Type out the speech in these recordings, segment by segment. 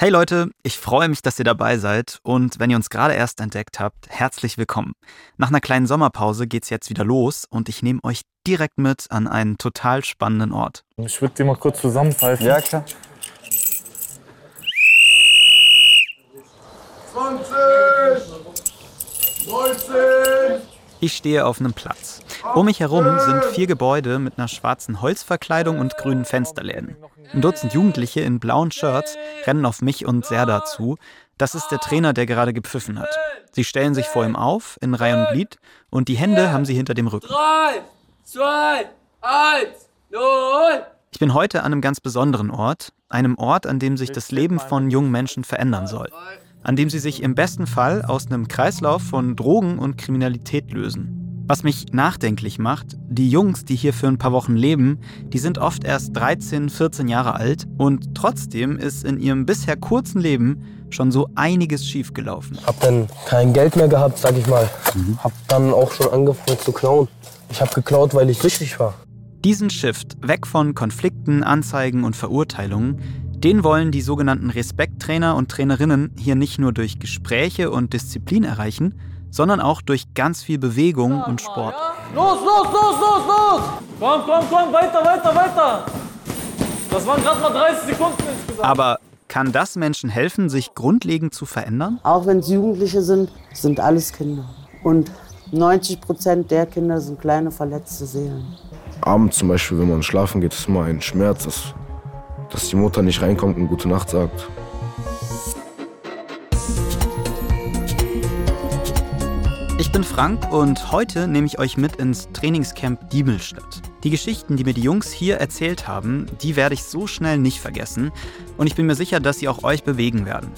Hey Leute, ich freue mich, dass ihr dabei seid und wenn ihr uns gerade erst entdeckt habt, herzlich willkommen. Nach einer kleinen Sommerpause geht's jetzt wieder los und ich nehme euch direkt mit an einen total spannenden Ort. Ich würde dir mal kurz zusammenpfeifen. Ja, klar. 20, 19, Ich stehe auf einem Platz. Um mich herum sind vier Gebäude mit einer schwarzen Holzverkleidung und grünen Fensterläden. Ein Dutzend Jugendliche in blauen Shirts rennen auf mich und Serda zu. Das ist der Trainer, der gerade gepfiffen hat. Sie stellen sich vor ihm auf, in Reihe und Glied, und die Hände haben sie hinter dem Rücken. 3, 2, 1, 0. Ich bin heute an einem ganz besonderen Ort, einem Ort, an dem sich das Leben von jungen Menschen verändern soll, an dem sie sich im besten Fall aus einem Kreislauf von Drogen und Kriminalität lösen. Was mich nachdenklich macht, die Jungs, die hier für ein paar Wochen leben, die sind oft erst 13, 14 Jahre alt und trotzdem ist in ihrem bisher kurzen Leben schon so einiges schiefgelaufen. Hab dann kein Geld mehr gehabt, sag ich mal. Hab dann auch schon angefangen zu klauen. Ich hab geklaut, weil ich süchtig war. Diesen Shift weg von Konflikten, Anzeigen und Verurteilungen, den wollen die sogenannten Respekttrainer und Trainerinnen hier nicht nur durch Gespräche und Disziplin erreichen, sondern auch durch ganz viel Bewegung und Sport. Los, los, los, los, los. Komm, komm, komm, weiter, weiter, weiter. Das waren gerade mal 30 Sekunden insgesamt. Aber kann das Menschen helfen, sich grundlegend zu verändern? Auch wenn es Jugendliche sind, sind alles Kinder. Und 90 Prozent der Kinder sind kleine verletzte Seelen. Abends zum Beispiel, wenn man schlafen geht, ist immer ein Schmerz, dass, dass die Mutter nicht reinkommt und gute Nacht sagt. Ich bin Frank und heute nehme ich euch mit ins Trainingscamp Diebelstadt. Die Geschichten, die mir die Jungs hier erzählt haben, die werde ich so schnell nicht vergessen und ich bin mir sicher, dass sie auch euch bewegen werden.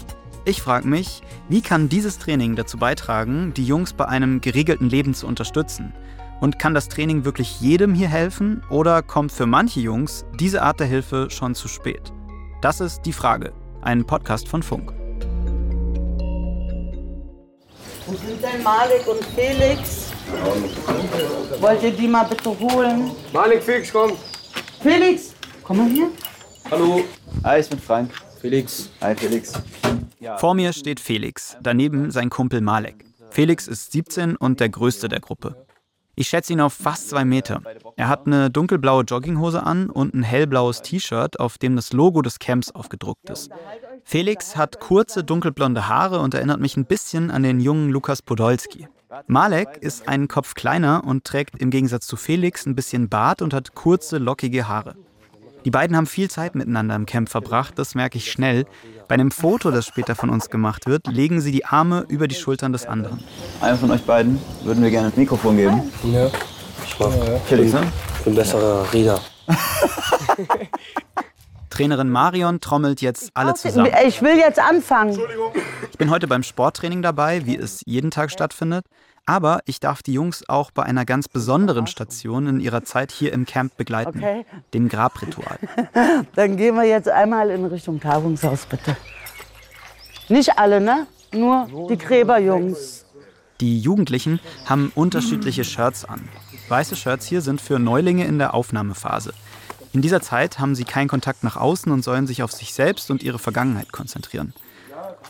Ich frage mich, wie kann dieses Training dazu beitragen, die Jungs bei einem geregelten Leben zu unterstützen? Und kann das Training wirklich jedem hier helfen oder kommt für manche Jungs diese Art der Hilfe schon zu spät? Das ist die Frage. Ein Podcast von Funk. Wo sind denn Malik und Felix? Wollt ihr die mal bitte holen? Malik Fix, komm. Felix, komm mal hier. Hallo. Hi, ich bin Frank. Felix. Hi, Felix. Vor mir steht Felix, daneben sein Kumpel Malek. Felix ist 17 und der größte der Gruppe. Ich schätze ihn auf fast zwei Meter. Er hat eine dunkelblaue Jogginghose an und ein hellblaues T-Shirt, auf dem das Logo des Camps aufgedruckt ist. Felix hat kurze dunkelblonde Haare und erinnert mich ein bisschen an den jungen Lukas Podolski. Malek ist einen Kopf kleiner und trägt im Gegensatz zu Felix ein bisschen Bart und hat kurze, lockige Haare. Die beiden haben viel Zeit miteinander im Camp verbracht, das merke ich schnell. Bei einem Foto, das später von uns gemacht wird, legen sie die Arme über die Schultern des anderen. Einem von euch beiden würden wir gerne ein Mikrofon geben. Ja. Ich mach. Felix, ne? Ich bin besserer Redner. Trainerin Marion trommelt jetzt alle zusammen. Ich will jetzt anfangen. Ich bin heute beim Sporttraining dabei, wie es jeden Tag stattfindet. Aber ich darf die Jungs auch bei einer ganz besonderen Station in ihrer Zeit hier im Camp begleiten, Okay. dem Grabritual. Dann gehen wir jetzt einmal in Richtung Tagungshaus, bitte. Nicht alle, ne? Nur die Gräberjungs. Die Jugendlichen haben unterschiedliche Shirts an. Weiße Shirts hier sind für Neulinge in der Aufnahmephase. In dieser Zeit haben sie keinen Kontakt nach außen und sollen sich auf sich selbst und ihre Vergangenheit konzentrieren.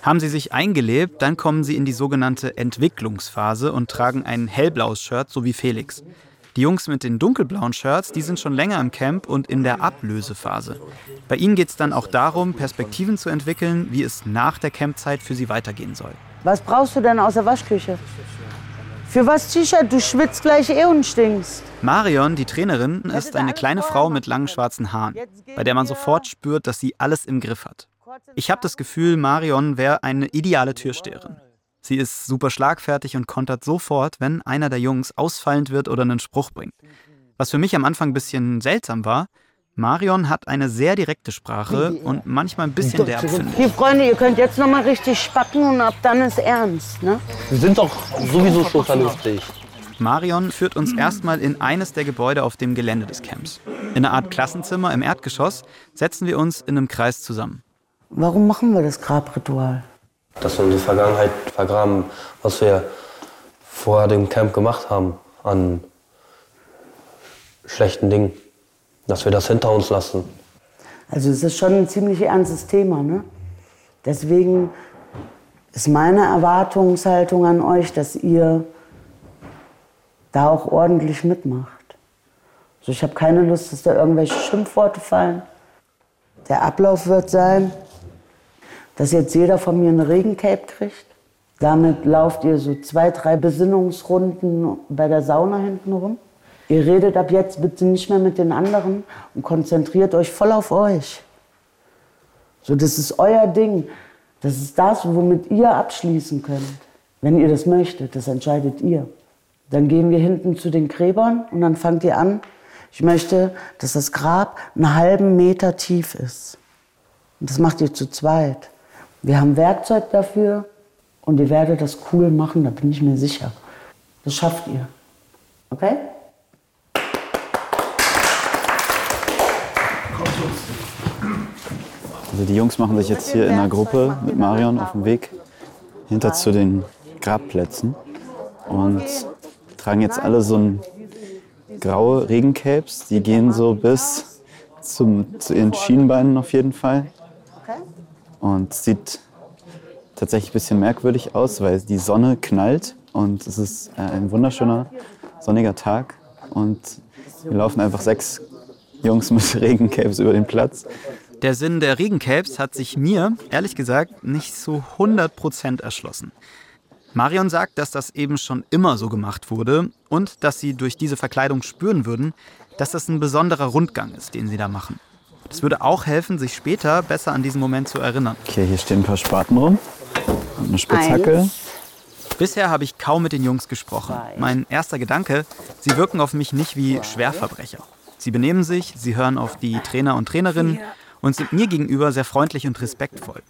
Haben sie sich eingelebt, dann kommen sie in die sogenannte Entwicklungsphase und tragen ein hellblaues Shirt, so wie Felix. Die Jungs mit den dunkelblauen Shirts, die sind schon länger im Camp und in der Ablösephase. Bei ihnen geht es dann auch darum, Perspektiven zu entwickeln, wie es nach der Campzeit für sie weitergehen soll. Was brauchst du denn aus der Waschküche? Für was T-Shirt? Du schwitzt gleich eh und stinkst. Marion, die Trainerin, ist eine kleine Frau mit langen schwarzen Haaren, bei der man sofort spürt, dass sie alles im Griff hat. Ich habe das Gefühl, Marion wäre eine ideale Türsteherin. Sie ist super schlagfertig und kontert sofort, wenn einer der Jungs ausfallend wird oder einen Spruch bringt. Was für mich am Anfang ein bisschen seltsam war, Marion hat eine sehr direkte Sprache und manchmal ein bisschen derb, finde ich. Hier, Freunde, ihr könnt jetzt noch mal richtig spacken und ab dann ist ernst, ne? Wir sind doch sowieso schon vernünftig. Marion führt uns erstmal in eines der Gebäude auf dem Gelände des Camps. In einer Art Klassenzimmer im Erdgeschoss setzen wir uns in einem Kreis zusammen. Warum machen wir das Grabritual? Dass wir unsere Vergangenheit vergraben, was wir vor dem Camp gemacht haben an schlechten Dingen. Dass wir das hinter uns lassen. Also es ist schon ein ziemlich ernstes Thema, ne? Deswegen ist meine Erwartungshaltung an euch, dass ihr da auch ordentlich mitmacht. Also ich habe keine Lust, dass da irgendwelche Schimpfworte fallen. Der Ablauf wird sein, dass jetzt jeder von mir eine Regencape kriegt. Damit lauft ihr so zwei, drei Besinnungsrunden bei der Sauna hinten rum. Ihr redet ab jetzt bitte nicht mehr mit den anderen und konzentriert euch voll auf euch. So, das ist euer Ding. Das ist das, womit ihr abschließen könnt. Wenn ihr das möchtet, das entscheidet ihr. Dann gehen wir hinten zu den Gräbern und dann fangt ihr an. Ich möchte, dass das Grab einen halben Meter tief ist. Und das macht ihr zu zweit. Wir haben Werkzeug dafür und ihr werdet das cool machen, da bin ich mir sicher. Das schafft ihr. Okay? Also die Jungs machen sich jetzt hier in einer Gruppe mit Marion auf dem Weg hinter zu den Grabplätzen und tragen jetzt alle so ein graue Regencapes. Die gehen so bis zum, zu ihren Schienbeinen auf jeden Fall. Und sieht tatsächlich ein bisschen merkwürdig aus, weil die Sonne knallt und es ist äh, ein wunderschöner sonniger Tag und wir laufen einfach sechs Jungs mit Regencapes über den Platz. Der Sinn der Regencapes hat sich mir, ehrlich gesagt, nicht so 100% erschlossen. Marion sagt, dass das eben schon immer so gemacht wurde und dass sie durch diese Verkleidung spüren würden, dass das ein besonderer Rundgang ist, den sie da machen. Das würde auch helfen, sich später besser an diesen Moment zu erinnern. Okay, hier stehen ein paar Spaten rum und eine Spitzhacke. Eins. Bisher habe ich kaum mit den Jungs gesprochen. Mein erster Gedanke, sie wirken auf mich nicht wie Schwerverbrecher. Sie benehmen sich, sie hören auf die Trainer und Trainerinnen und sind mir gegenüber sehr freundlich und respektvoll.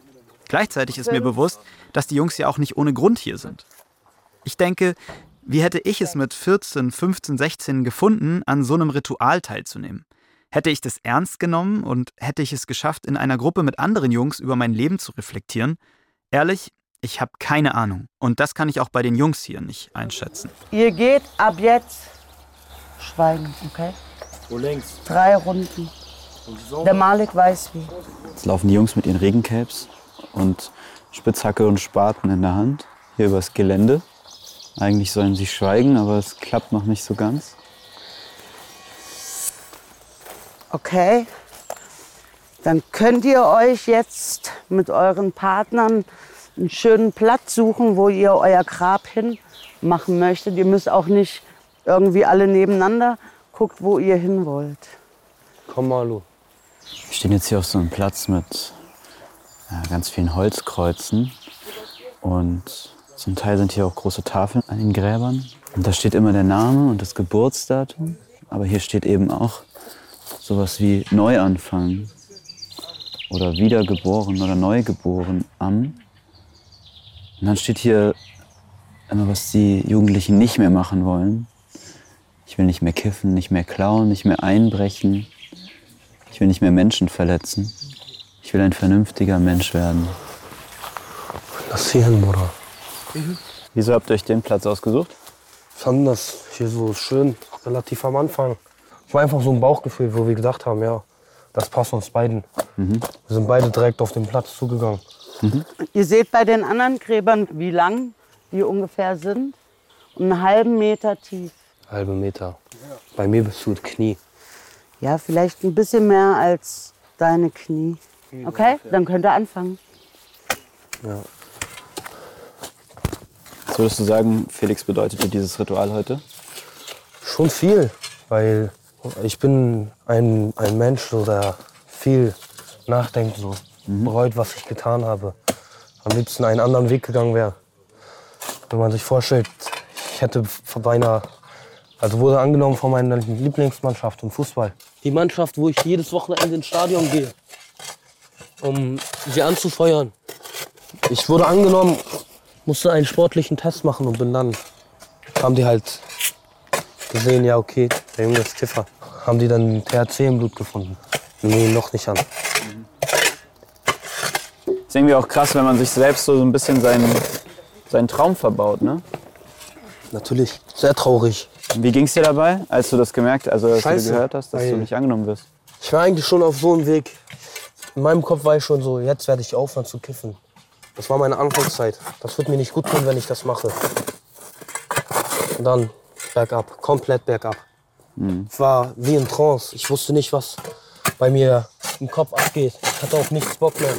Gleichzeitig ist mir bewusst, dass die Jungs ja auch nicht ohne Grund hier sind. Ich denke, wie hätte ich es mit 14, 15, 16 gefunden, an so einem Ritual teilzunehmen? Hätte ich das ernst genommen und hätte ich es geschafft, in einer Gruppe mit anderen Jungs über mein Leben zu reflektieren? Ehrlich, ich habe keine Ahnung. Und das kann ich auch bei den Jungs hier nicht einschätzen. Ihr geht ab jetzt schweigen, okay? Wo links? Drei Runden. Der Malik weiß wie. Jetzt laufen die Jungs mit ihren Regencapes und Spitzhacke und Spaten in der Hand hier übers Gelände. Eigentlich sollen sie schweigen, aber es klappt noch nicht so ganz. Okay. Dann könnt ihr euch jetzt mit euren Partnern einen schönen Platz suchen, wo ihr euer Grab hin machen möchtet. Ihr müsst auch nicht irgendwie alle nebeneinander. Guckt, wo ihr hin wollt. Komm, Malu. Wir stehen jetzt hier auf so einem Platz mit ja, ganz vielen Holzkreuzen. Und zum Teil sind hier auch große Tafeln an den Gräbern. Und da steht immer der Name und das Geburtsdatum. Aber hier steht eben auch sowas wie Neuanfang oder wiedergeboren oder neugeboren am. Und dann steht hier immer, was die Jugendlichen nicht mehr machen wollen. Ich will nicht mehr kiffen, nicht mehr klauen, nicht mehr einbrechen. Ich will nicht mehr Menschen verletzen. Ich will ein vernünftiger Mensch werden. Lass hier hin, Bruder. Wieso habt ihr euch den Platz ausgesucht? fanden das hier so schön, relativ am Anfang. Es war einfach so ein Bauchgefühl, wo wir gedacht haben, ja, das passt uns beiden. Wir sind beide direkt auf den Platz zugegangen. Ihr seht bei den anderen Gräbern, wie lang die ungefähr sind. Einen halben Meter tief. Halbe Meter. Bei mir bist du das Knie. Ja, vielleicht ein bisschen mehr als deine Knie. Okay, dann könnt ihr anfangen. Was würdest du sagen, Felix bedeutet dir dieses Ritual heute? Schon viel, weil ich bin ein, ein Mensch, so, der viel nachdenkt, so, bereut, was ich getan habe. Am liebsten einen anderen Weg gegangen wäre. Wenn man sich vorstellt, ich hätte beinahe, also wurde angenommen von meiner Lieblingsmannschaft im Fußball. Die Mannschaft, wo ich jedes Wochenende ins Stadion gehe, um sie anzufeuern. Ich wurde angenommen, musste einen sportlichen Test machen und bin dann, haben die halt gesehen, ja okay, der Junge ist Kiffer. Haben die dann THC im Blut gefunden. Nee, noch nicht an. Ist irgendwie auch krass, wenn man sich selbst so ein bisschen seinen, seinen Traum verbaut, ne? Natürlich, sehr traurig. Wie ging's dir dabei, als du das gemerkt, also als Scheiße, du gehört hast, dass du weil- nicht angenommen wirst? Ich war eigentlich schon auf so einem Weg. in meinem Kopf war ich schon so, jetzt werde ich aufhören zu kiffen. Das war meine Anfangszeit. Das wird mir nicht gut tun, wenn ich das mache. Und dann bergab, komplett bergab. Ich war wie in Trance. Ich wusste nicht, was bei mir im Kopf abgeht. Ich hatte auch nichts Bock mehr.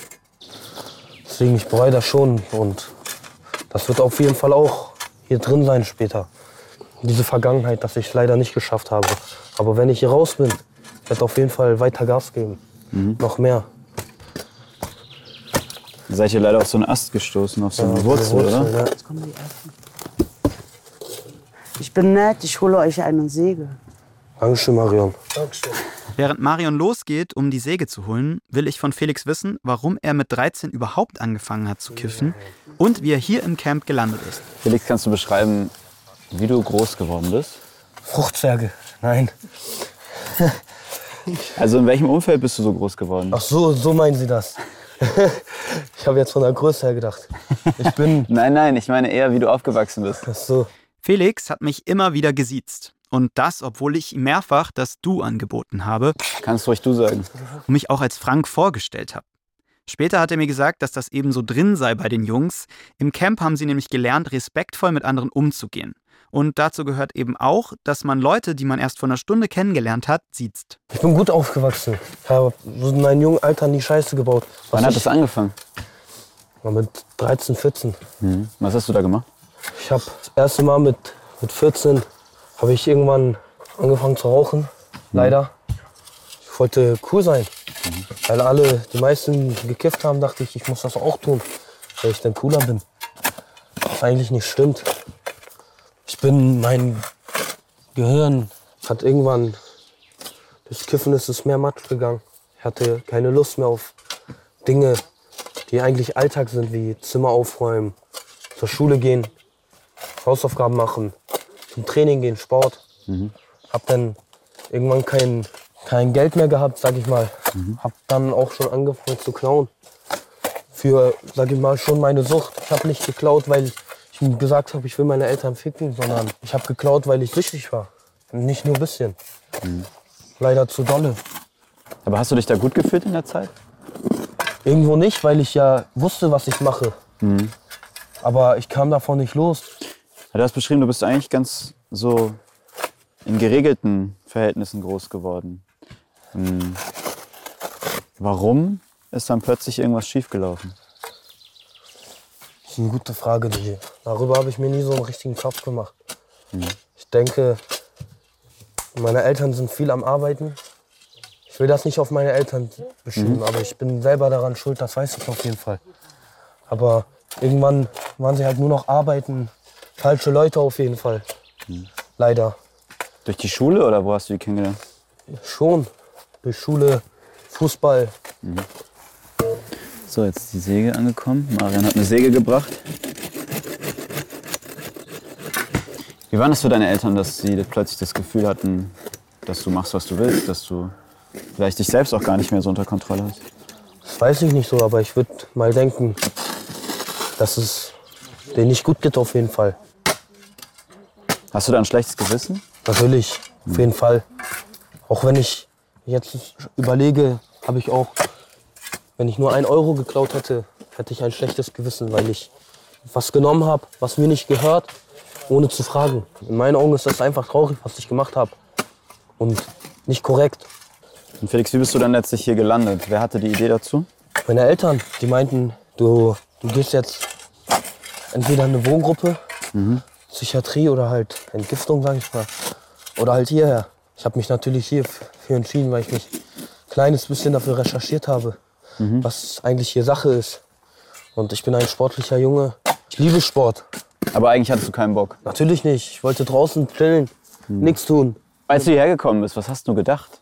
Deswegen, ich bereue das schon. Und das wird auf jeden Fall auch hier drin sein später. Diese Vergangenheit, dass ich es leider nicht geschafft habe. Aber wenn ich hier raus bin, werde auf jeden Fall weiter Gas geben. Noch mehr. Seid ihr leider auf so einen Ast gestoßen, auf so eine Wurzel, oder? ja. Jetzt kommen die ersten. Ich bin nett, ich hole euch einen Segel. Dankeschön, Marion. Während Marion losgeht, um die Säge zu holen, will ich von Felix wissen, warum er mit 13 überhaupt angefangen hat zu kiffen und wie er hier im Camp gelandet ist. Felix, kannst du beschreiben, wie du groß geworden bist? Fruchtzwerge. Nein. Also in welchem Umfeld bist du so groß geworden? Ach so, so meinen Sie das. ich habe jetzt von der Größe her gedacht. Ich bin. Nein, nein, ich meine eher, wie du aufgewachsen bist. Ach so. Felix hat mich immer wieder gesiezt. Und das, obwohl ich ihm mehrfach das Du angeboten habe Kannst ruhig du sagen. und mich auch als Frank vorgestellt habe. Später hat er mir gesagt, dass das eben so drin sei bei den Jungs. Im Camp haben sie nämlich gelernt, respektvoll mit anderen umzugehen. Und dazu gehört eben auch, dass man Leute, die man erst vor einer Stunde kennengelernt hat, siezt. Ich bin gut aufgewachsen. Ich habe in meinem jungen Alter nie Scheiße gebaut. Was Wann hat das angefangen? War mit 13, 14. Mhm. Was hast du da gemacht? Ich habe das erste Mal mit, mit 14 habe ich irgendwann angefangen zu rauchen. Leider. Ich wollte cool sein. Weil alle, die meisten gekifft haben, dachte ich, ich muss das auch tun, weil ich dann cooler bin. Was eigentlich nicht stimmt. Ich bin, mein Gehirn hat irgendwann, durch Kiffen ist es mehr Matsch gegangen. Ich hatte keine Lust mehr auf Dinge, die eigentlich Alltag sind, wie Zimmer aufräumen, zur Schule gehen, Hausaufgaben machen, zum Training gehen, Sport. Hab dann irgendwann kein, kein Geld mehr gehabt, sag ich mal. Hab dann auch schon angefangen zu klauen. Für, sag ich mal, schon meine Sucht. Ich habe nicht geklaut, weil ich gesagt habe, ich will meine Eltern ficken, sondern ich habe geklaut, weil ich süchtig war. Nicht nur ein bisschen. Leider zu dolle. Aber hast du dich da gut gefühlt in der Zeit? Irgendwo nicht, weil ich ja wusste, was ich mache. Aber ich kam davon nicht los. Du hast beschrieben, du bist eigentlich ganz so in geregelten Verhältnissen groß geworden. Hm. Warum ist dann plötzlich irgendwas schiefgelaufen? Das ist eine gute Frage, die. Darüber habe ich mir nie so einen richtigen Kopf gemacht. Ich denke, meine Eltern sind viel am Arbeiten. Ich will das nicht auf meine Eltern beschieben, aber ich bin selber daran schuld, das weiß ich auf jeden Fall. Aber irgendwann waren sie halt nur noch arbeiten. Falsche Leute auf jeden Fall. Leider. Durch die Schule oder wo hast du die kennengelernt? Schon. Durch Schule, Fußball. So, jetzt ist die Säge angekommen. Marian hat eine Säge gebracht. Wie war das für deine Eltern, dass sie plötzlich das Gefühl hatten, dass du machst, was du willst, dass du vielleicht dich selbst auch gar nicht mehr so unter Kontrolle hast? Das weiß ich nicht so, aber ich würde mal denken, dass es denen nicht gut geht auf jeden Fall. Hast du da ein schlechtes Gewissen? Natürlich, auf jeden Fall. Auch wenn ich jetzt überlege, habe ich auch, wenn ich nur ein Euro geklaut hätte, hätte ich ein schlechtes Gewissen, weil ich was genommen habe, was mir nicht gehört, ohne zu fragen. In meinen Augen ist das einfach traurig, was ich gemacht habe. Und nicht korrekt. Und Felix, wie bist du dann letztlich hier gelandet? Wer hatte die Idee dazu? Meine Eltern, die meinten, du, du gehst jetzt entweder in eine Wohngruppe, Psychiatrie oder halt Entgiftung, sag ich mal. Oder halt hierher. Ich habe mich natürlich hier für entschieden, weil ich mich ein kleines bisschen dafür recherchiert habe, was eigentlich hier Sache ist. Und ich bin ein sportlicher Junge. Ich liebe Sport. Aber eigentlich hattest du keinen Bock. Natürlich nicht. Ich wollte draußen chillen, nichts tun. Als du hierher gekommen bist, was hast du gedacht?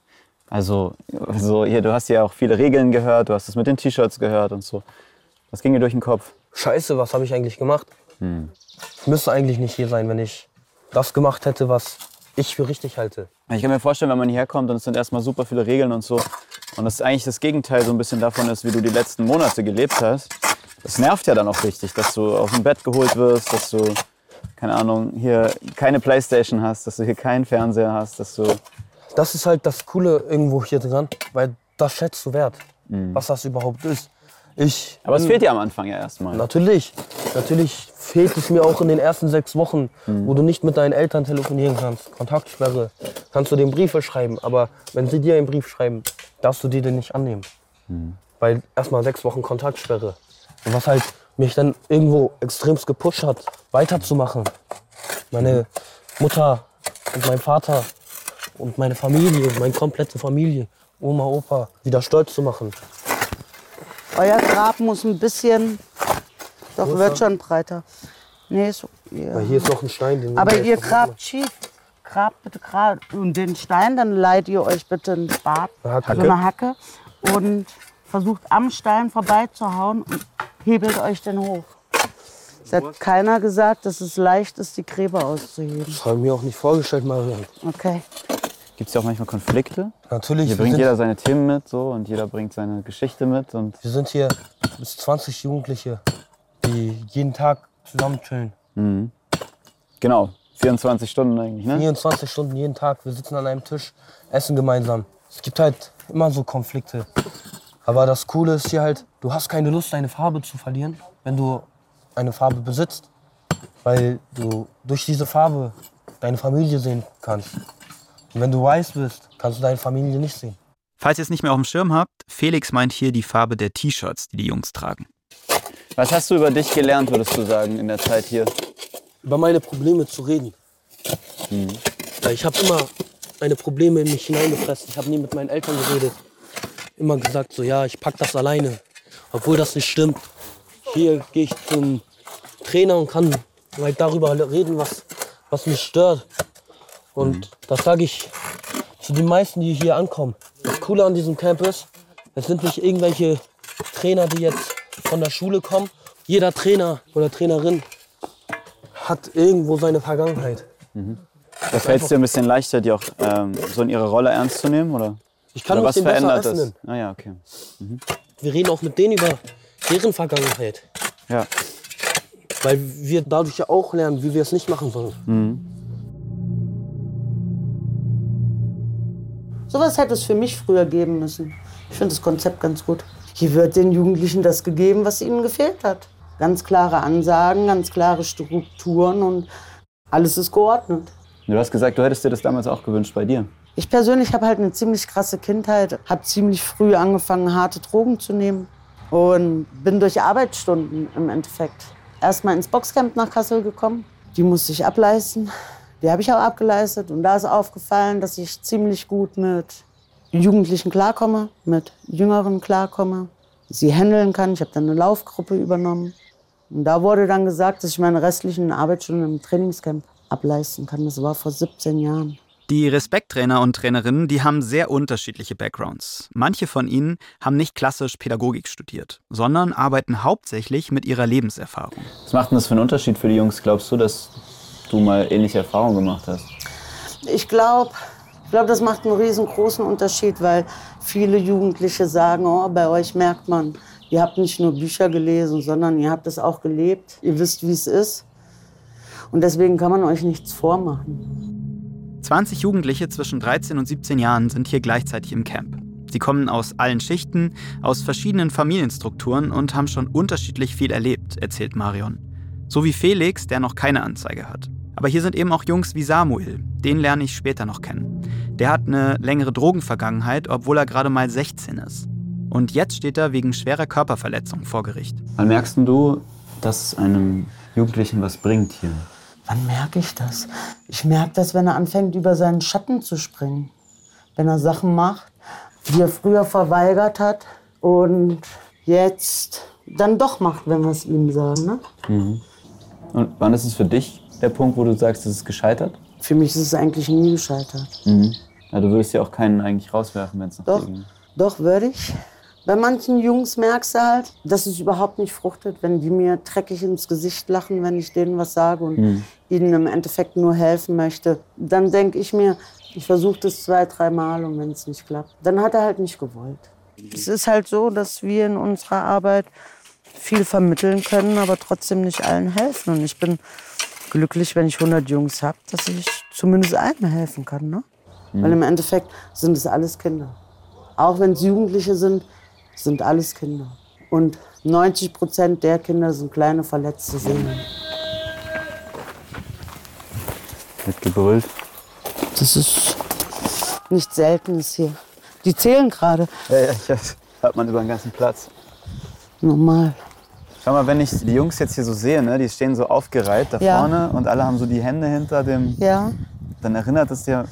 Also, also hier, du hast ja auch viele Regeln gehört, du hast es mit den T-Shirts gehört und so. Was ging dir durch den Kopf? Scheiße, was habe ich eigentlich gemacht? Ich müsste eigentlich nicht hier sein, wenn ich das gemacht hätte, was ich für richtig halte. Ich kann mir vorstellen, wenn man hierher kommt und es sind erstmal super viele Regeln und so. Und das eigentlich das Gegenteil so ein bisschen davon ist, wie du die letzten Monate gelebt hast. Das nervt ja dann auch richtig, dass du aus dem Bett geholt wirst, dass du, keine Ahnung, hier keine Playstation hast, dass du hier keinen Fernseher hast, dass du. Das ist halt das Coole irgendwo hier dran, weil das schätzt du wert. was das überhaupt ist. Ich Aber es bin- fehlt dir am Anfang ja erstmal. Natürlich. Natürlich fehlt es mir auch in den ersten sechs Wochen, wo du nicht mit deinen Eltern telefonieren kannst. Kontaktsperre. Kannst du den Briefe schreiben. Aber wenn sie dir einen Brief schreiben, darfst du dir den nicht annehmen. Weil erstmal sechs Wochen Kontaktsperre. Und was halt mich dann irgendwo extremst gepusht hat, weiterzumachen. Meine Mutter und mein Vater und meine Familie, meine komplette Familie, Oma, Opa, wieder stolz zu machen. Euer Grab muss ein bisschen, doch wird schon breiter. Nee, so, ja. Weil hier ist noch ein Stein. Den Aber ihr grabt schief. Grabt bitte gerade. Und den Stein, dann leiht ihr euch bitte einen Spat, Eine Hacke. so eine Hacke. Und versucht am Stein vorbeizuhauen und hebelt euch den hoch. Es hat keiner gesagt, dass es leicht ist, die Gräber auszuheben. Das habe ich mir auch nicht vorgestellt, Marian. Okay. Gibt es ja auch manchmal Konflikte? Natürlich, Hier bringt jeder seine Themen mit so und jeder bringt seine Geschichte mit. Und wir sind hier bis 20 Jugendliche, die jeden Tag zusammen chillen. genau, 24 Stunden eigentlich, ne? 24 Stunden jeden Tag. Wir sitzen an einem Tisch, essen gemeinsam. Es gibt halt immer so Konflikte. Aber das Coole ist hier halt, du hast keine Lust, deine Farbe zu verlieren, wenn du eine Farbe besitzt. Weil du durch diese Farbe deine Familie sehen kannst. Und wenn du weiß bist, kannst du deine Familie nicht sehen. Falls ihr es nicht mehr auf dem Schirm habt, Felix meint hier die Farbe der T-Shirts, die die Jungs tragen. Was hast du über dich gelernt, würdest du sagen, in der Zeit hier? über meine Probleme zu reden. Weil ich habe immer meine Probleme in mich hineingefressen. Ich habe nie mit meinen Eltern geredet. Immer gesagt, so ja, ich pack das alleine. Obwohl das nicht stimmt. Hier gehe ich zum Trainer und kann halt darüber reden, was, was mich stört. Und das sage ich zu den meisten, die hier ankommen. Das Coole an diesem Camp ist, es sind nicht irgendwelche Trainer, die jetzt von der Schule kommen. Jeder Trainer oder Trainerin hat irgendwo seine Vergangenheit. Da fällt es dir ein bisschen leichter, die auch ähm, so in ihre Rolle ernst zu nehmen? Oder, Ich kann oder was verändert das? Ah ja, okay. Wir reden auch mit denen über deren Vergangenheit. Ja. Weil wir dadurch ja auch lernen, wie wir es nicht machen sollen. Sowas hätte es für mich früher geben müssen. Ich finde das Konzept ganz gut. Hier wird den Jugendlichen das gegeben, was ihnen gefehlt hat. Ganz klare Ansagen, ganz klare Strukturen und alles ist geordnet. Du hast gesagt, du hättest dir das damals auch gewünscht bei dir. Ich persönlich habe halt eine ziemlich krasse Kindheit, habe ziemlich früh angefangen, harte Drogen zu nehmen und bin durch Arbeitsstunden im Endeffekt erstmal ins Boxcamp nach Kassel gekommen. Die musste ich ableisten. Die habe ich auch abgeleistet und da ist aufgefallen, dass ich ziemlich gut mit Jugendlichen klarkomme, mit Jüngeren klarkomme, sie handeln kann. Ich habe dann eine Laufgruppe übernommen. Und da wurde dann gesagt, dass ich meine restlichen Arbeitsstunden im Trainingscamp ableisten kann. Das war vor 17 Jahren. Die Respekttrainer und Trainerinnen, die haben sehr unterschiedliche Backgrounds. Manche von ihnen haben nicht klassisch Pädagogik studiert, sondern arbeiten hauptsächlich mit ihrer Lebenserfahrung. Was macht denn das für einen Unterschied für die Jungs, glaubst du, dass du mal ähnliche Erfahrungen gemacht hast? Ich glaube, ich glaub, das macht einen riesengroßen Unterschied, weil viele Jugendliche sagen, oh, bei euch merkt man, ihr habt nicht nur Bücher gelesen, sondern ihr habt es auch gelebt. Ihr wisst, wie es ist. Und deswegen kann man euch nichts vormachen. 20 Jugendliche zwischen 13 und 17 Jahren sind hier gleichzeitig im Camp. Sie kommen aus allen Schichten, aus verschiedenen Familienstrukturen und haben schon unterschiedlich viel erlebt, erzählt Marion. So wie Felix, der noch keine Anzeige hat. Aber hier sind eben auch Jungs wie Samuel, den lerne ich später noch kennen. Der hat eine längere Drogenvergangenheit, obwohl er gerade mal 16 ist. Und jetzt steht er wegen schwerer Körperverletzung vor Gericht. Wann merkst du, dass es einem Jugendlichen was bringt hier? Wann merke ich das? Ich merke das, wenn er anfängt, über seinen Schatten zu springen. Wenn er Sachen macht, die er früher verweigert hat und jetzt dann doch macht, wenn wir es ihm sagen. Ne? Und wann ist es für dich der Punkt, wo du sagst, es ist gescheitert? Für mich ist es eigentlich nie gescheitert. Ja, du würdest ja auch keinen eigentlich rauswerfen, wenn es nach Doch, ging. doch würde ich. Bei manchen Jungs merkst du halt, dass es überhaupt nicht fruchtet, wenn die mir dreckig ins Gesicht lachen, wenn ich denen was sage und ihnen im Endeffekt nur helfen möchte. Dann denke ich mir, ich versuche das zwei, drei Mal und wenn es nicht klappt, dann hat er halt nicht gewollt. Es ist halt so, dass wir in unserer Arbeit viel vermitteln können, aber trotzdem nicht allen helfen. Und ich bin glücklich, wenn ich 100 Jungs habe, dass ich zumindest einem helfen kann. Ne? Weil im Endeffekt sind es alles Kinder. Auch wenn es Jugendliche sind, sind alles Kinder. Und 90 Prozent der Kinder sind kleine verletzte Seelen. Wird gebrüllt. Das ist nichts Seltenes hier. Die zählen gerade. Ja, ja, hört man über den ganzen Platz. Normal. Schau mal, wenn ich die Jungs jetzt hier so sehe, ne, die stehen so aufgereiht da Ja. vorne und alle haben so die Hände hinter dem. Ja, Dann erinnert es dir,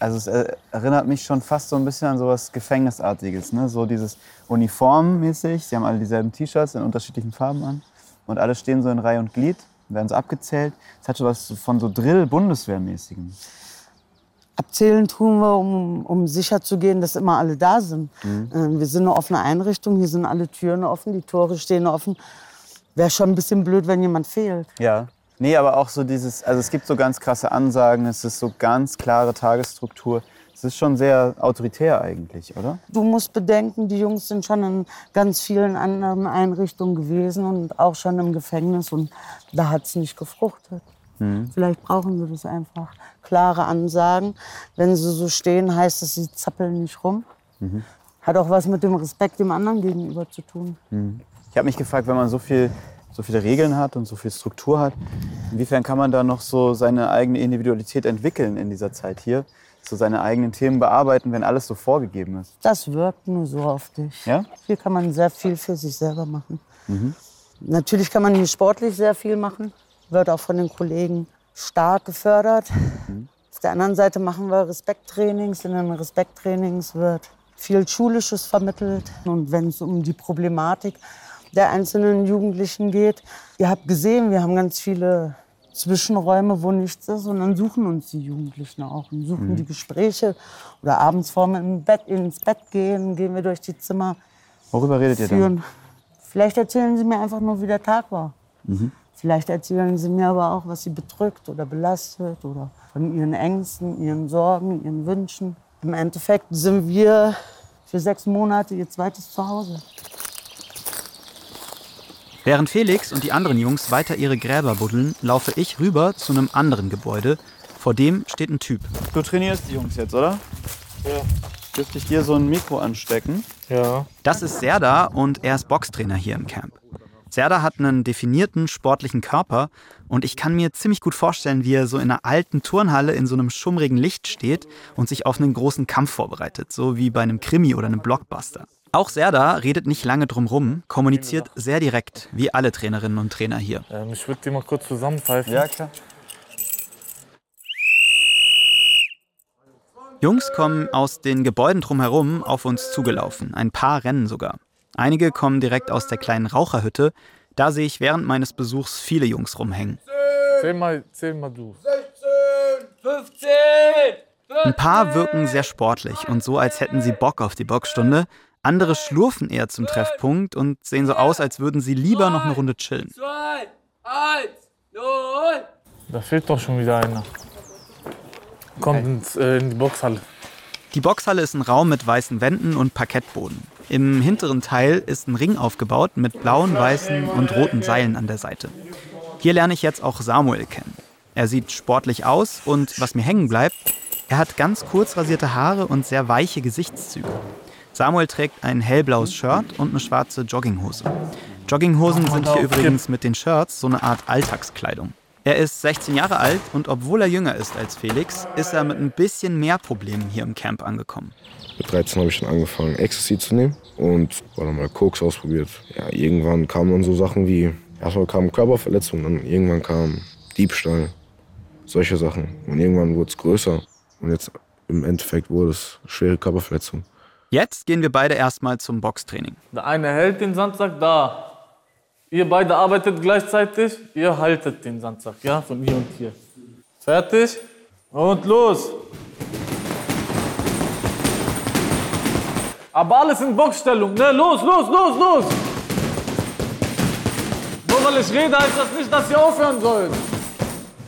also es äh, erinnert mich schon fast so ein bisschen an sowas Gefängnisartiges, ne? So dieses Uniformmäßig. Sie haben alle dieselben T-Shirts in unterschiedlichen Farben an und alle stehen so in Reihe und Glied, werden so abgezählt. Es hat schon was von so Drill-Bundeswehrmäßigem. abzählen tun wir, um, um sicher zu gehen, dass immer alle da sind. Ähm, wir sind eine offene Einrichtung, hier sind alle Türen offen, die Tore stehen offen. Wäre schon ein bisschen blöd, wenn jemand fehlt. Ja. Nee, aber auch so dieses, also es gibt so ganz krasse Ansagen, es ist so ganz klare Tagesstruktur. Es ist schon sehr autoritär eigentlich, oder? Du musst bedenken, die Jungs sind schon in ganz vielen anderen Einrichtungen gewesen und auch schon im Gefängnis und da hat es nicht gefruchtet. Vielleicht brauchen sie das einfach. Klare Ansagen. Wenn sie so stehen, heißt es, sie zappeln nicht rum. Hat auch was mit dem Respekt dem anderen gegenüber zu tun. Ich habe mich gefragt, wenn man so, viel, so viele Regeln hat und so viel Struktur hat, inwiefern kann man da noch so seine eigene Individualität entwickeln in dieser Zeit hier? So seine eigenen Themen bearbeiten, wenn alles so vorgegeben ist. Das wirkt nur so auf dich. Ja? Hier kann man sehr viel für sich selber machen. Natürlich kann man hier sportlich sehr viel machen, wird auch von den Kollegen stark gefördert. Auf der anderen Seite machen wir Respekttrainings. In den Respekttrainings wird viel Schulisches vermittelt. Und wenn es um die Problematik der einzelnen Jugendlichen geht, ihr habt gesehen, wir haben ganz viele Zwischenräume, wo nichts ist. Und dann suchen uns die Jugendlichen auch und suchen die Gespräche. Oder abends vorm im Bett, ins Bett gehen, gehen wir durch die Zimmer Worüber redet ihr dann? führen. Vielleicht erzählen sie mir einfach nur, wie der Tag war. Vielleicht erzählen sie mir aber auch, was sie bedrückt oder belastet oder von ihren Ängsten, ihren Sorgen, ihren Wünschen. Im Endeffekt sind wir für sechs Monate ihr zweites Zuhause. Während Felix und die anderen Jungs weiter ihre Gräber buddeln, laufe ich rüber zu einem anderen Gebäude. Vor dem steht ein Typ. Du trainierst die Jungs jetzt, oder? Ja. Dürfte ich dir so ein Mikro anstecken? Ja. Das ist Serda und er ist Boxtrainer hier im Camp. Serda hat einen definierten sportlichen Körper und ich kann mir ziemlich gut vorstellen, wie er so in einer alten Turnhalle in so einem schummrigen Licht steht und sich auf einen großen Kampf vorbereitet, so wie bei einem Krimi oder einem Blockbuster. Auch Serda redet nicht lange drum rum, kommuniziert sehr direkt, wie alle Trainerinnen und Trainer hier. Ähm, ich würde die mal kurz zusammenpfeifen. klar. Jungs kommen aus den Gebäuden drumherum auf uns zugelaufen, ein paar rennen sogar. Einige kommen direkt aus der kleinen Raucherhütte, da sehe ich während meines Besuchs viele Jungs rumhängen. Zähl mal, zähl mal du. 15! Ein paar wirken sehr sportlich und so, als hätten sie Bock auf die Boxstunde. Andere schlurfen eher zum Treffpunkt und sehen so aus, als würden sie lieber noch eine Runde chillen. 2, 1, 0! Da fehlt doch schon wieder einer. Kommt ins, äh, in die Boxhalle. Die Boxhalle ist ein Raum mit weißen Wänden und Parkettboden. Im hinteren Teil ist ein Ring aufgebaut mit blauen, weißen und roten Seilen an der Seite. Hier lerne ich jetzt auch Samuel kennen. Er sieht sportlich aus und was mir hängen bleibt, er hat ganz kurz rasierte Haare und sehr weiche Gesichtszüge. Samuel trägt ein hellblaues Shirt und eine schwarze Jogginghose. Jogginghosen sind hier übrigens mit den Shirts so eine Art Alltagskleidung. Er ist 16 Jahre alt und obwohl er jünger ist als Felix, ist er mit ein bisschen mehr Problemen hier im Camp angekommen. Mit 13 habe ich dann angefangen, Ecstasy zu nehmen und oder mal Koks ausprobiert. Ja, irgendwann kamen dann so Sachen wie, erstmal kamen Körperverletzungen, dann irgendwann kam Diebstahl, solche Sachen. Und irgendwann wurde es größer und jetzt im Endeffekt wurde es schwere Körperverletzung. Jetzt gehen wir beide erstmal zum Boxtraining. Der eine hält den Sandsack da. Ihr beide arbeitet gleichzeitig, ihr haltet den Sandsack, ja, von hier und hier. Fertig? Und los! Aber alles in Boxstellung, ne? Los, los, los, los! Nur weil ich rede, heißt das nicht, dass ihr aufhören sollt.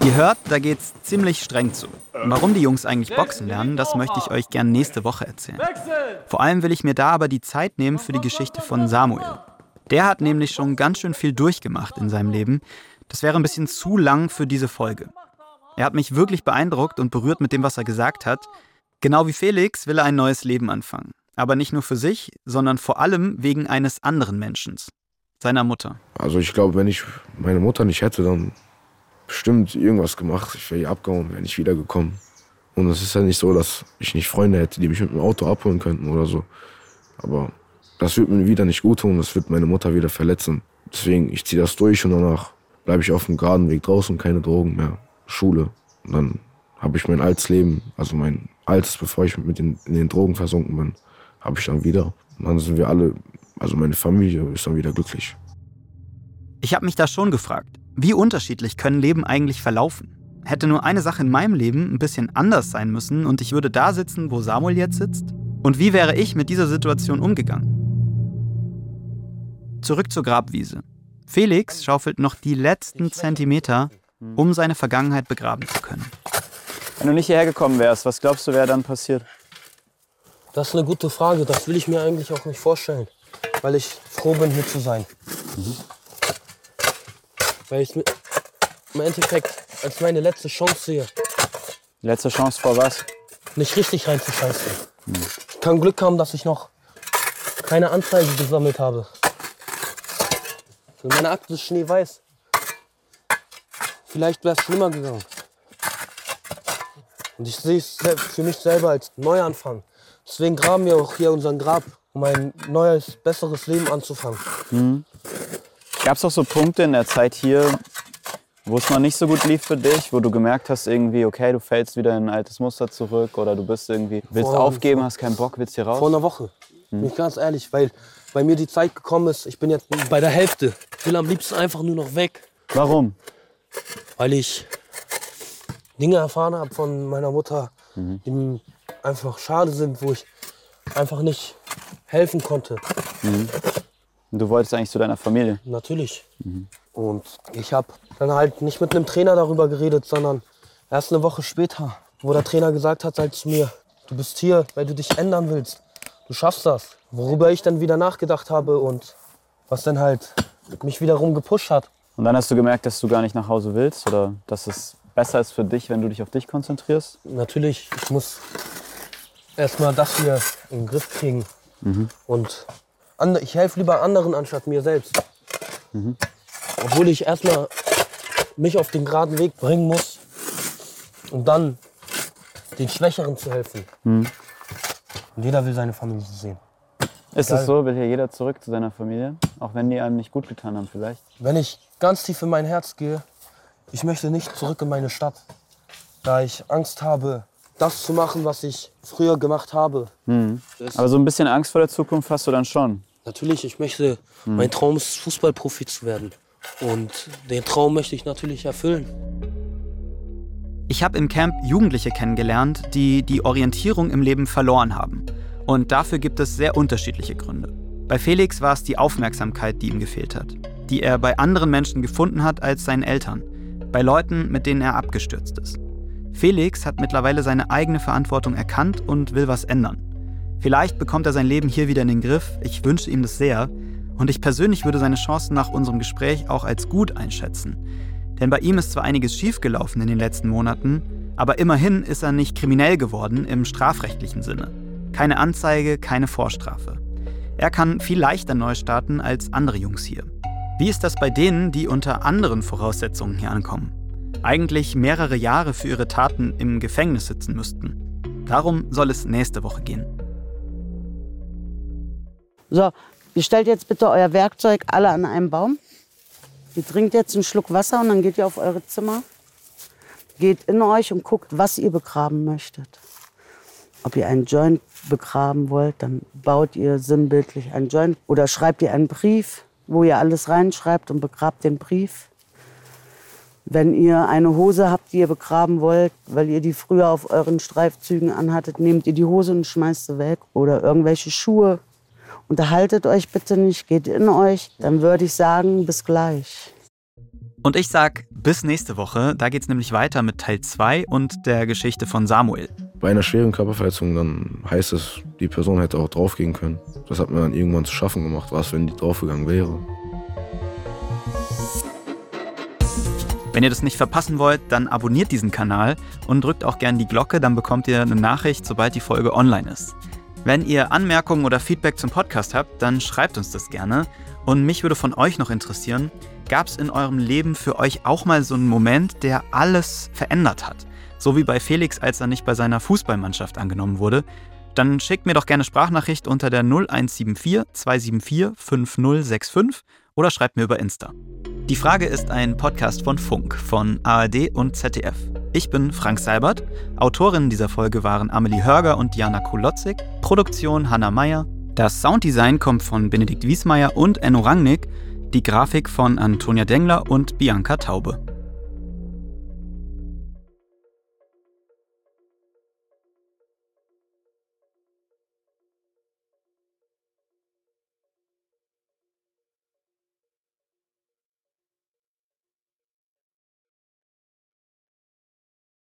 Ihr hört, da geht's ziemlich streng zu. Warum die Jungs eigentlich Boxen lernen, das möchte ich euch gern nächste Woche erzählen. Vor allem will ich mir da aber die Zeit nehmen für die Geschichte von Samuel. Der hat nämlich schon ganz schön viel durchgemacht in seinem Leben. Das wäre ein bisschen zu lang für diese Folge. Er hat mich wirklich beeindruckt und berührt mit dem, was er gesagt hat. Genau wie Felix will er ein neues Leben anfangen. Aber nicht nur für sich, sondern vor allem wegen eines anderen Menschen, seiner Mutter. Also ich glaube, wenn ich meine Mutter nicht hätte, dann bestimmt irgendwas gemacht. Ich wäre hier abgehauen, wäre nicht wiedergekommen. Und es ist ja nicht so, dass ich nicht Freunde hätte, die mich mit dem Auto abholen könnten oder so. Aber das wird mir wieder nicht gut tun, das wird meine Mutter wieder verletzen. Deswegen, ich ziehe das durch und danach bleibe ich auf dem geraden Weg draußen, keine Drogen mehr, Schule. Und dann habe ich mein altes Leben, also mein altes, bevor ich mit den, in den Drogen versunken bin, habe ich dann wieder. Und dann sind wir alle, also meine Familie ist dann wieder glücklich. Ich habe mich da schon gefragt, wie unterschiedlich können Leben eigentlich verlaufen? Hätte nur eine Sache in meinem Leben ein bisschen anders sein müssen und ich würde da sitzen, wo Samuel jetzt sitzt? Und wie wäre ich mit dieser Situation umgegangen? Zurück zur Grabwiese. Felix schaufelt noch die letzten Zentimeter, um seine Vergangenheit begraben zu können. Wenn du nicht hierher gekommen wärst, was glaubst du, wäre dann passiert? Das ist eine gute Frage. Das will ich mir eigentlich auch nicht vorstellen. Weil ich froh bin, hier zu sein. Mhm. Weil ich es im Endeffekt als meine letzte Chance sehe. Letzte Chance vor was? Nicht richtig reinzuscheißen. Mhm. Ich kann Glück haben, dass ich noch keine Anzeige gesammelt habe. Meine Akte ist schneeweiß. Vielleicht wäre es schlimmer gegangen. Und ich sehe es für mich selber als Neuanfang. Deswegen graben wir auch hier unseren Grab, um ein neues, besseres Leben anzufangen. Mhm. Gab es auch so Punkte in der Zeit hier, wo es mal nicht so gut lief für dich, wo du gemerkt hast, irgendwie, okay, du fällst wieder in ein altes Muster zurück oder du bist irgendwie, willst vor, aufgeben, hast keinen Bock, willst hier raus? Vor einer Woche. Bin ich ganz ehrlich, weil bei mir die Zeit gekommen ist, ich bin jetzt bei der Hälfte. Ich will am liebsten einfach nur noch weg. Warum? Weil ich Dinge erfahren habe von meiner Mutter, mhm. die einfach schade sind, wo ich einfach nicht helfen konnte. Mhm. Du wolltest eigentlich zu deiner Familie? Natürlich. Mhm. Und ich habe dann halt nicht mit einem Trainer darüber geredet, sondern erst eine Woche später, wo der Trainer gesagt hat halt zu mir, du bist hier, weil du dich ändern willst. Du schaffst das. Worüber ich dann wieder nachgedacht habe und was dann halt mich wiederum gepusht hat. Und dann hast du gemerkt, dass du gar nicht nach Hause willst oder dass es besser ist für dich, wenn du dich auf dich konzentrierst? Natürlich, ich muss erstmal das hier in den Griff kriegen. Mhm. Und ich helfe lieber anderen anstatt mir selbst. Mhm. Obwohl ich erstmal mich auf den geraden Weg bringen muss, um dann den Schwächeren zu helfen. Mhm. Und jeder will seine Familie sehen. Ist es so? Will hier jeder zurück zu seiner Familie? Auch wenn die einem nicht gut getan haben vielleicht? Wenn ich ganz tief in mein Herz gehe, ich möchte nicht zurück in meine Stadt, da ich Angst habe, das zu machen, was ich früher gemacht habe. Mhm. Aber so ein bisschen Angst vor der Zukunft hast du dann schon? Natürlich, ich möchte, mhm. mein Traum ist, Fußballprofi zu werden. Und den Traum möchte ich natürlich erfüllen. Ich habe im Camp Jugendliche kennengelernt, die die Orientierung im Leben verloren haben. Und dafür gibt es sehr unterschiedliche Gründe. Bei Felix war es die Aufmerksamkeit, die ihm gefehlt hat, die er bei anderen Menschen gefunden hat als seinen Eltern bei Leuten, mit denen er abgestürzt ist. Felix hat mittlerweile seine eigene Verantwortung erkannt und will was ändern. Vielleicht bekommt er sein Leben hier wieder in den Griff, ich wünsche ihm das sehr, und ich persönlich würde seine Chancen nach unserem Gespräch auch als gut einschätzen. Denn bei ihm ist zwar einiges schiefgelaufen in den letzten Monaten, aber immerhin ist er nicht kriminell geworden im strafrechtlichen Sinne. Keine Anzeige, keine Vorstrafe. Er kann viel leichter neu starten als andere Jungs hier. Wie ist das bei denen, die unter anderen Voraussetzungen hier ankommen? Eigentlich mehrere Jahre für ihre Taten im Gefängnis sitzen müssten. Darum soll es nächste Woche gehen. So, ihr stellt jetzt bitte euer Werkzeug alle an einem Baum. Ihr trinkt jetzt einen Schluck Wasser und dann geht ihr auf eure Zimmer. Geht in euch und guckt, was ihr begraben möchtet. Ob ihr einen Joint begraben wollt, dann baut ihr sinnbildlich einen Joint oder schreibt ihr einen Brief wo ihr alles reinschreibt und begrabt den Brief. Wenn ihr eine Hose habt, die ihr begraben wollt, weil ihr die früher auf euren Streifzügen anhattet, nehmt ihr die Hose und schmeißt sie weg. Oder irgendwelche Schuhe. Unterhaltet euch bitte nicht, geht in euch. Dann würde ich sagen, bis gleich. Und ich sag bis nächste Woche. Da geht's nämlich weiter mit Teil 2 und der Geschichte von Samuel. Bei einer schweren Körperverletzung dann heißt es, die Person hätte auch draufgehen können. Das hat mir dann irgendwann zu schaffen gemacht, was, wenn die draufgegangen wäre. Wenn ihr das nicht verpassen wollt, dann abonniert diesen Kanal und drückt auch gerne die Glocke, dann bekommt ihr eine Nachricht, sobald die Folge online ist. Wenn ihr Anmerkungen oder Feedback zum Podcast habt, dann schreibt uns das gerne. Und mich würde von euch noch interessieren, gab es in eurem Leben für euch auch mal so einen Moment, der alles verändert hat? So wie bei Felix, als er nicht bei seiner Fußballmannschaft angenommen wurde. Dann schickt mir doch gerne Sprachnachricht unter der 0174 274 5065 oder schreibt mir über Insta. Die Frage ist ein Podcast von Funk, von ARD und ZDF. Ich bin Frank Seibert. Autorinnen dieser Folge waren Amelie Hörger und Jana Kulotzig. Produktion Hanna Meyer. Das Sounddesign kommt von Benedikt Wiesmeier und Enno Rangnick. Die Grafik von Antonia Dengler und Bianca Taube.